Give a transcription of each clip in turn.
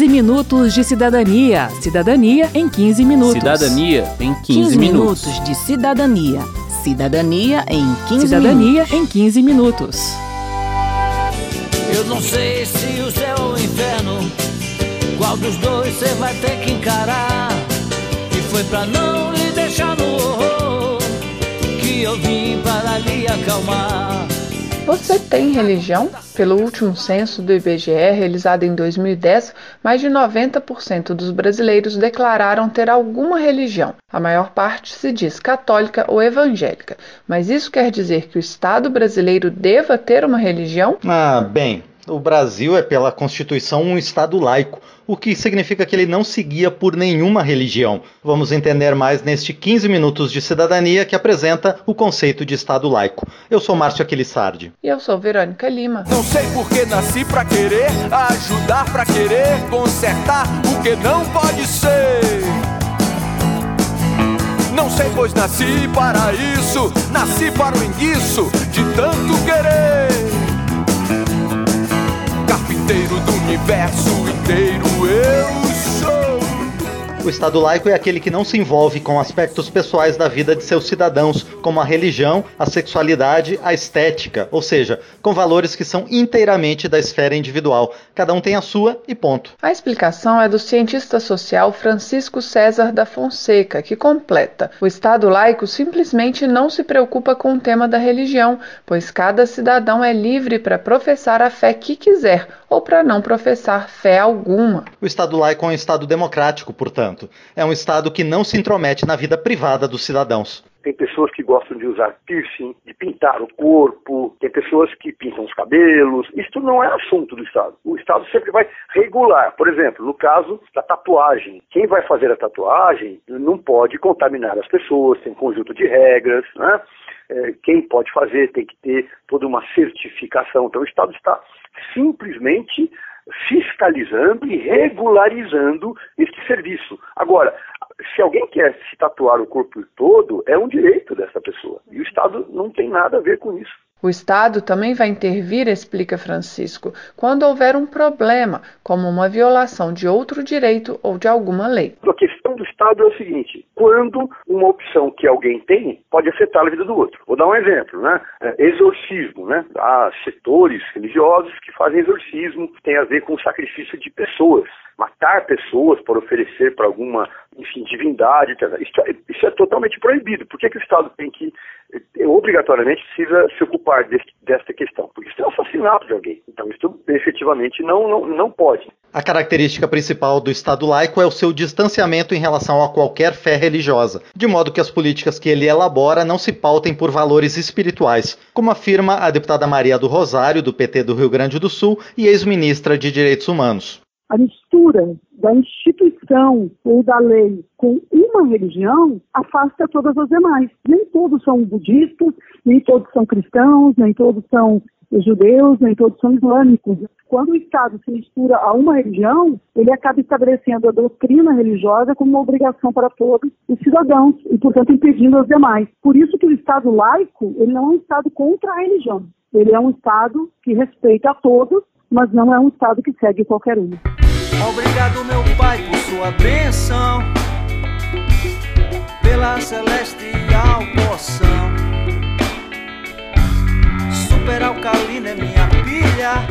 15 minutos de cidadania. Cidadania em 15 minutos. Cidadania em 15, 15 minutos. minutos de cidadania. Cidadania em 15 Cidadania minutos. em 15 minutos. Eu não sei se o céu ou o inferno, qual dos dois você vai ter que encarar. E foi pra não lhe deixar no horror que eu vim para lhe acalmar. Você tem religião? Pelo último censo do IBGE, realizado em 2010, mais de 90% dos brasileiros declararam ter alguma religião. A maior parte se diz católica ou evangélica. Mas isso quer dizer que o Estado brasileiro deva ter uma religião? Ah, bem, o Brasil é, pela Constituição, um Estado laico, o que significa que ele não seguia por nenhuma religião. Vamos entender mais neste 15 Minutos de Cidadania que apresenta o conceito de Estado laico. Eu sou Márcio Aquilissardi. E eu sou Verônica Lima. Não sei por que nasci pra querer, ajudar pra querer, consertar o que não pode ser. Não sei, pois nasci para isso, nasci para o enguiço de tanto querer carpinteiro do universo inteiro. Eu o Estado laico é aquele que não se envolve com aspectos pessoais da vida de seus cidadãos, como a religião, a sexualidade, a estética, ou seja, com valores que são inteiramente da esfera individual. Cada um tem a sua e ponto. A explicação é do cientista social Francisco César da Fonseca, que completa: o Estado laico simplesmente não se preocupa com o tema da religião, pois cada cidadão é livre para professar a fé que quiser ou para não professar fé alguma. O Estado laico é um Estado democrático, portanto é um Estado que não se intromete na vida privada dos cidadãos. Tem pessoas que gostam de usar piercing, de pintar o corpo, tem pessoas que pintam os cabelos. Isso não é assunto do Estado. O Estado sempre vai regular. Por exemplo, no caso da tatuagem. Quem vai fazer a tatuagem não pode contaminar as pessoas, tem um conjunto de regras, né? É, quem pode fazer tem que ter toda uma certificação. Então o Estado está simplesmente fiscalizando e regularizando este serviço. Agora, se alguém quer se tatuar o corpo todo, é um direito dessa pessoa. E o Estado não tem nada a ver com isso. O Estado também vai intervir, explica Francisco, quando houver um problema, como uma violação de outro direito ou de alguma lei. A questão do Estado é o seguinte: quando uma opção que alguém tem pode afetar a vida do outro. Vou dar um exemplo, né? É, exorcismo, né? Há setores religiosos que fazem exorcismo, que tem a ver com o sacrifício de pessoas matar pessoas para oferecer para alguma, enfim, divindade, isso é, isso é, totalmente proibido. Por que, que o Estado tem que, eh, obrigatoriamente, precisa se ocupar deste, desta questão? Porque isso é um assassinato de alguém. Então, isso efetivamente não, não, não pode. A característica principal do Estado laico é o seu distanciamento em relação a qualquer fé religiosa, de modo que as políticas que ele elabora não se pautem por valores espirituais, como afirma a deputada Maria do Rosário, do PT do Rio Grande do Sul e ex-ministra de Direitos Humanos a mistura da instituição ou da lei com uma religião afasta todas as demais. Nem todos são budistas, nem todos são cristãos, nem todos são judeus, nem todos são islâmicos. Quando o Estado se mistura a uma religião, ele acaba estabelecendo a doutrina religiosa como uma obrigação para todos os cidadãos e, portanto, impedindo as demais. Por isso que o Estado laico, ele não é um Estado contra a religião. Ele é um Estado que respeita a todos, mas não é um Estado que segue qualquer um. Obrigado, meu Pai, por sua bênção, pela celestial poção. Super alcalina é minha pilha,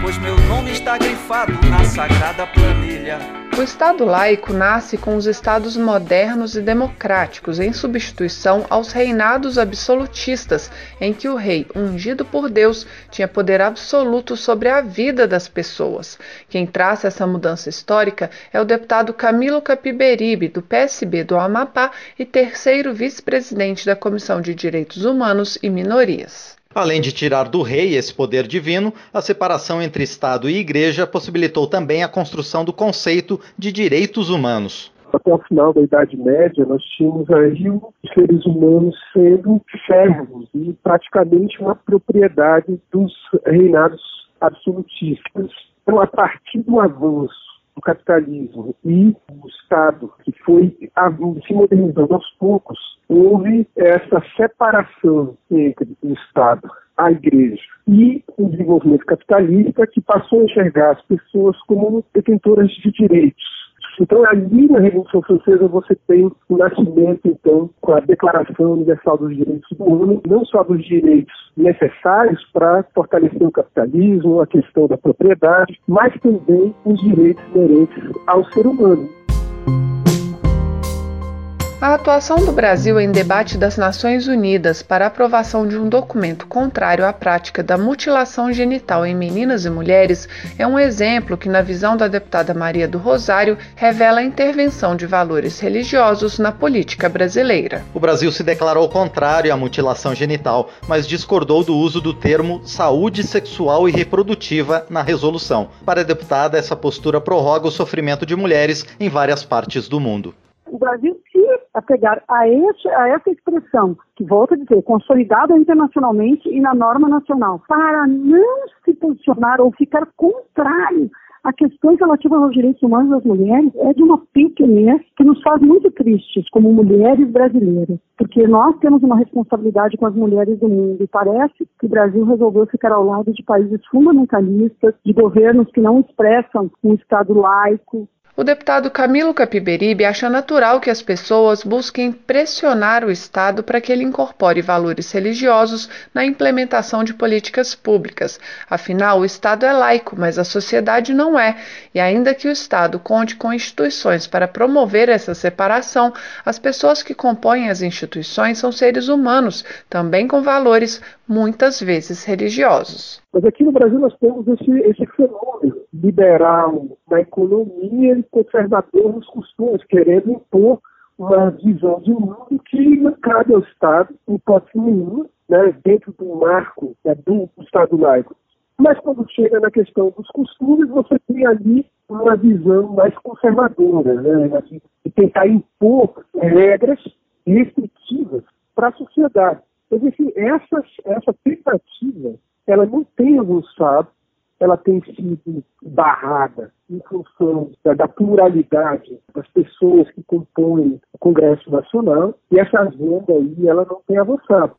pois meu nome está grifado na sagrada planilha. O Estado laico nasce com os Estados modernos e democráticos, em substituição aos reinados absolutistas, em que o rei, ungido por Deus, tinha poder absoluto sobre a vida das pessoas. Quem traça essa mudança histórica é o deputado Camilo Capiberibe, do PSB do Amapá e terceiro vice-presidente da Comissão de Direitos Humanos e Minorias. Além de tirar do rei esse poder divino, a separação entre Estado e Igreja possibilitou também a construção do conceito de direitos humanos. Até o final da Idade Média, nós tínhamos aí os seres humanos sendo servos e praticamente uma propriedade dos reinados absolutistas. Então, a partir do avanço do capitalismo e o Estado, que foi se modernizando aos poucos, houve essa separação entre o Estado à igreja. E um desenvolvimento capitalista que passou a enxergar as pessoas como detentoras de direitos então, ali na Revolução Francesa, você tem o nascimento, então, com a Declaração Universal dos Direitos do Homem, não só dos direitos necessários para fortalecer o capitalismo, a questão da propriedade, mas também os direitos inerentes ao ser humano. A atuação do Brasil em debate das Nações Unidas para aprovação de um documento contrário à prática da mutilação genital em meninas e mulheres é um exemplo que, na visão da deputada Maria do Rosário, revela a intervenção de valores religiosos na política brasileira. O Brasil se declarou contrário à mutilação genital, mas discordou do uso do termo saúde sexual e reprodutiva na resolução. Para a deputada, essa postura prorroga o sofrimento de mulheres em várias partes do mundo o Brasil se apegar a, a essa expressão, que volto a dizer, consolidada internacionalmente e na norma nacional, para não se posicionar ou ficar contrário a questões relativas aos direitos humanos das mulheres é de uma pequenez que nos faz muito tristes como mulheres brasileiras, porque nós temos uma responsabilidade com as mulheres do mundo e parece que o Brasil resolveu ficar ao lado de países fundamentalistas, de governos que não expressam um Estado laico, o deputado Camilo Capiberibe acha natural que as pessoas busquem pressionar o Estado para que ele incorpore valores religiosos na implementação de políticas públicas. Afinal, o Estado é laico, mas a sociedade não é. E ainda que o Estado conte com instituições para promover essa separação, as pessoas que compõem as instituições são seres humanos, também com valores muitas vezes religiosos. Mas aqui no Brasil nós temos esse, esse fenômeno liberal na economia e conservador nos costumes, querendo impor uma visão de mundo que não cabe ao Estado, em hipótese nenhuma, né, dentro do marco né, do Estado laico. Mas quando chega na questão dos costumes, você tem ali uma visão mais conservadora, né, assim, de tentar impor regras restritivas para a sociedade. Mas, enfim, essa, essa tentativa, ela não tem avançado, ela tem sido barrada em função da, da, pluralidade das pessoas que compõem o Congresso Nacional, e essa agenda aí, ela não tem avançado.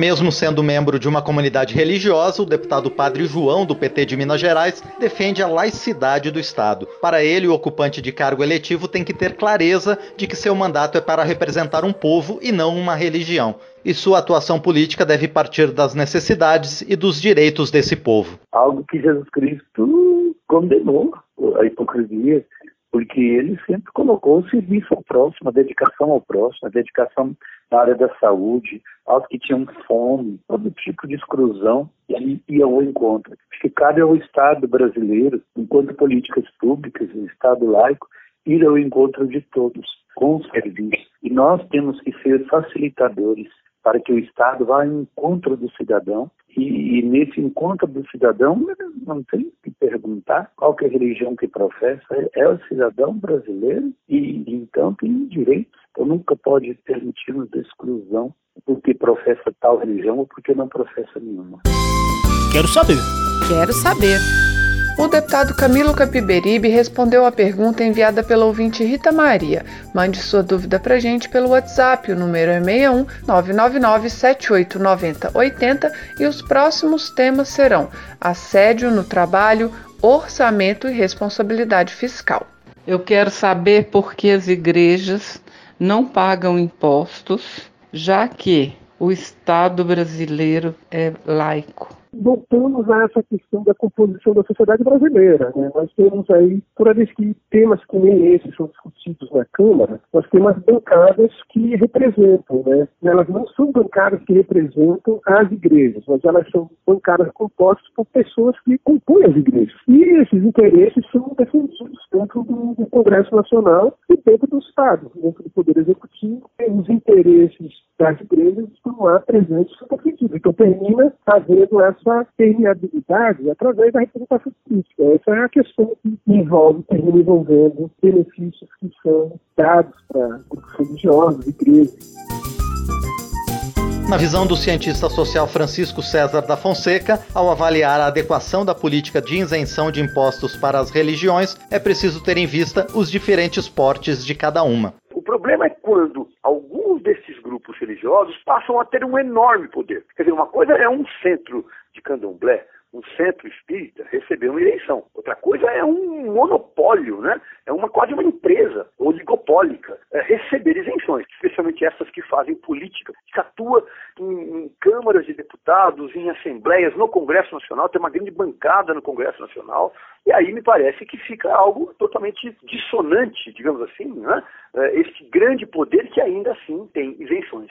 Mesmo sendo membro de uma comunidade religiosa, o deputado Padre João, do PT de Minas Gerais, defende a laicidade do Estado. Para ele, o ocupante de cargo eletivo tem que ter clareza de que seu mandato é para representar um povo e não uma religião. E sua atuação política deve partir das necessidades e dos direitos desse povo. Algo que Jesus Cristo condenou a hipocrisia porque ele sempre colocou o serviço ao próximo, a dedicação ao próximo, a dedicação na área da saúde, aos que tinham fome, todo tipo de exclusão, e ele ia ao encontro. Acho que cabe ao Estado brasileiro, enquanto políticas públicas, o Estado laico, ir ao encontro de todos, com serviço. E nós temos que ser facilitadores para que o Estado vá ao encontro do cidadão e, e, nesse encontro do cidadão não tem perguntar qual que é a religião que professa, é, o cidadão brasileiro e então tem direitos. Então nunca pode permitir-nos exclusão porque professa tal religião ou porque não professa nenhuma. Quero saber. Quero saber. O deputado Camilo Capiberibe respondeu à pergunta enviada pela ouvinte Rita Maria. Mande sua dúvida para gente pelo WhatsApp, o número é 61 999 7890 80 e os próximos temas serão assédio no trabalho, orçamento e responsabilidade fiscal. Eu quero saber por que as igrejas não pagam impostos, já que o Estado brasileiro é laico voltamos a essa questão da composição da sociedade brasileira. Né? Nós temos aí, toda vez que temas como esses são discutidos na Câmara, nós temos bancadas que representam, né? Elas não são bancadas que representam as igrejas, mas elas são bancadas compostas por pessoas que compõem as igrejas. E esses interesses são defendidos dentro do, Congresso Nacional e dentro do Estado, dentro do Poder Executivo. Os interesses das igrejas não há presente super sentido. Então termina fazendo essa permeabilidade através da representação política. Essa é a questão que envolve, termina envolvendo benefícios que são dados para grupos religiosos, igrejas. Na visão do cientista social Francisco César da Fonseca, ao avaliar a adequação da política de isenção de impostos para as religiões, é preciso ter em vista os diferentes portes de cada uma. O problema é quando alguns desses grupos religiosos passam a ter um enorme poder. Quer dizer, uma coisa é um centro de candomblé, um centro espírita receber uma eleição. Outra coisa é um monopólio, né? É uma quase uma empresa oligopólica é receber isenções, especialmente essas que fazem política, que atua em, em, câmaras de deputados, em assembleias, no Congresso Nacional, tem uma grande bancada no Congresso Nacional, e aí me parece que fica algo totalmente dissonante, digamos assim, né? É, este grande poder que ainda assim tem isenções.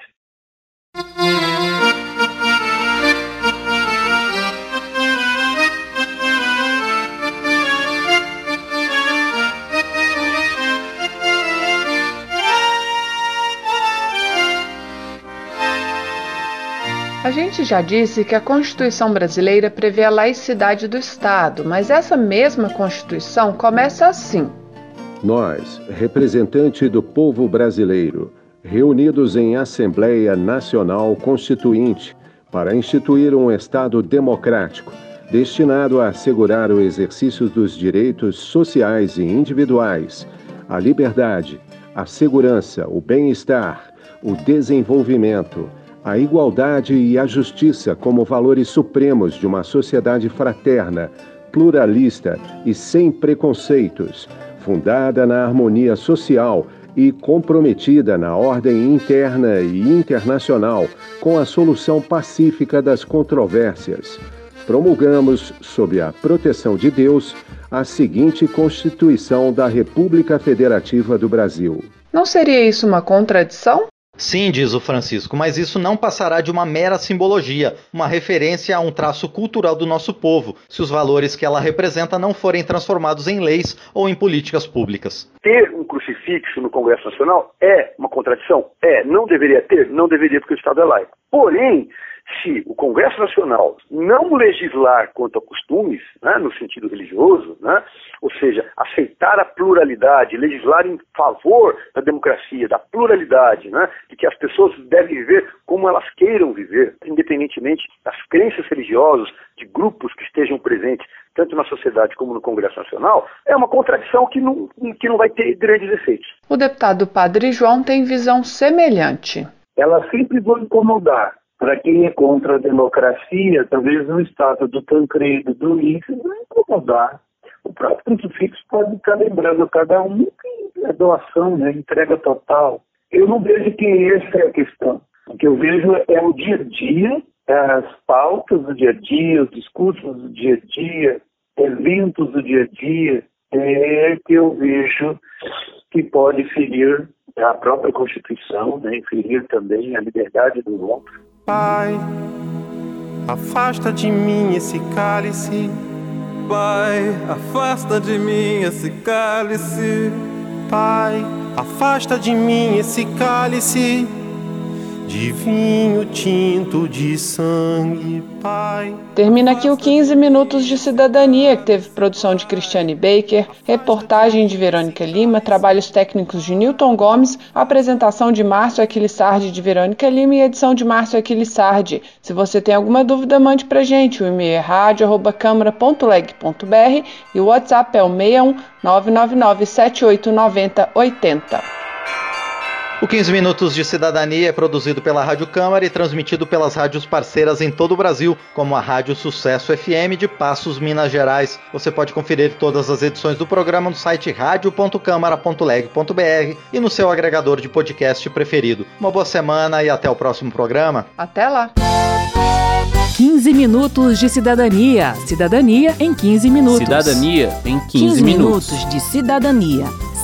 Gente já disse que a Constituição brasileira prevê a laicidade do Estado, mas essa mesma Constituição começa assim: Nós, representante do povo brasileiro, reunidos em Assembleia Nacional Constituinte, para instituir um Estado democrático, destinado a assegurar o exercício dos direitos sociais e individuais, a liberdade, a segurança, o bem-estar, o desenvolvimento a igualdade e a justiça como valores supremos de uma sociedade fraterna, pluralista e sem preconceitos, fundada na harmonia social e comprometida na ordem interna e internacional com a solução pacífica das controvérsias. Promulgamos, sob a proteção de Deus, a seguinte Constituição da República Federativa do Brasil. Não seria isso uma contradição? Sim, diz o Francisco, mas isso não passará de uma mera simbologia, uma referência a um traço cultural do nosso povo, se os valores que ela representa não forem transformados em leis ou em políticas públicas. Ter um crucifixo no Congresso Nacional é uma contradição? É. Não deveria ter? Não deveria, porque o Estado é laico. Porém, se o Congresso Nacional não legislar quanto a costumes, né, no sentido religioso, né, ou seja, aceitar a pluralidade, legislar em favor da democracia, da pluralidade, né, de que as pessoas devem viver como elas queiram viver, independentemente das crenças religiosas, de grupos que estejam presentes, tanto na sociedade como no Congresso Nacional, é uma contradição que não, que não vai ter grandes efeitos. O deputado Padre João tem visão semelhante. Elas sempre vão incomodar para quem é contra a democracia, talvez no estado do Tancredo, do Ulisses, não incomodar. O próprio crucifixo pode estar lembrando a cada um que é doação, né, entrega total. Eu não vejo que essa é a questão. O que eu vejo é o dia a dia, as pautas do dia a dia, os discursos do dia a dia, eventos do dia a dia, é que eu vejo que pode ferir a própria Constituição, né, ferir também a liberdade do outro. Pai, afasta de mim esse cálice. Pai, afasta de mim esse cálice. Pai, afasta de mim esse cálice de vinho tinto de sangue, Pai. Termina aqui o 15 Minutos de Cidadania, que teve produção de Cristiane Baker, reportagem de Verônica Lima, trabalhos técnicos de Newton Gomes, apresentação de Márcio Aquilissardi de Verônica Lima e edição de Márcio Aquilissardi. Se você tem alguma dúvida, mande pra gente. O e-mail é rádio.câmara.leg.br e o WhatsApp é o 61 999 7890 80. O 15 Minutos de Cidadania é produzido pela Rádio Câmara e transmitido pelas rádios parceiras em todo o Brasil, como a Rádio Sucesso FM de Passos, Minas Gerais. Você pode conferir todas as edições do programa no site radio.câmara.leg.br e no seu agregador de podcast preferido. Uma boa semana e até o próximo programa. Até lá! 15 minutos de cidadania. Cidadania em 15 minutos. Cidadania em 15, 15 minutos. minutos de cidadania.